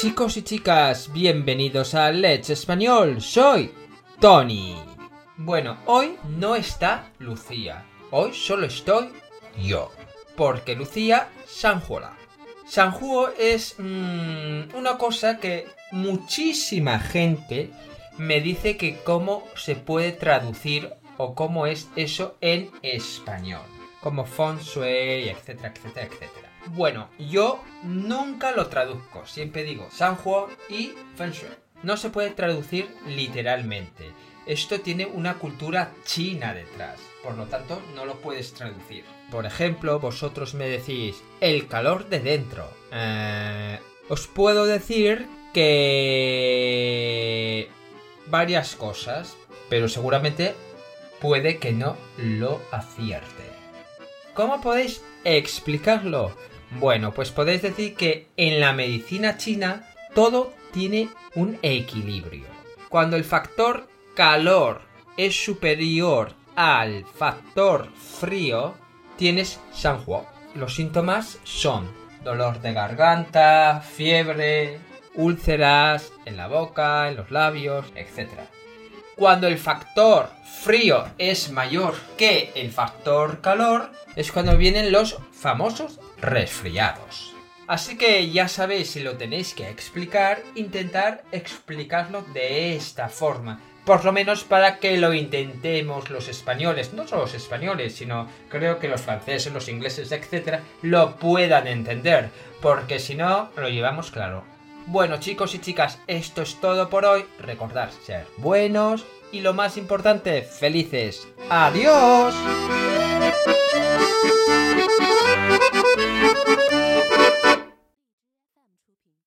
chicos y chicas, bienvenidos a Let's Español, soy Tony. Bueno, hoy no está Lucía, hoy solo estoy yo, porque Lucía Sanjuola. Sanjuo es mm, una cosa que muchísima gente me dice que cómo se puede traducir o cómo es eso en español, como feng shui, etcétera, etcétera, etcétera. Bueno, yo nunca lo traduzco, siempre digo Sanjuo y Feng Shui. No se puede traducir literalmente. Esto tiene una cultura china detrás, por lo tanto no lo puedes traducir. Por ejemplo, vosotros me decís el calor de dentro. Eh, os puedo decir que varias cosas, pero seguramente puede que no lo acierte. ¿Cómo podéis explicarlo? Bueno, pues podéis decir que en la medicina china todo tiene un equilibrio. Cuando el factor calor es superior al factor frío, tienes Shanhuo. Los síntomas son dolor de garganta, fiebre, úlceras en la boca, en los labios, etc. Cuando el factor frío es mayor que el factor calor, es cuando vienen los famosos resfriados. Así que ya sabéis, si lo tenéis que explicar, intentar explicarlo de esta forma. Por lo menos para que lo intentemos los españoles, no solo los españoles, sino creo que los franceses, los ingleses, etc., lo puedan entender. Porque si no, lo llevamos claro. Bueno chicos y chicas, esto es todo por hoy. Recordad ser buenos y lo más importante, felices. ¡Adiós!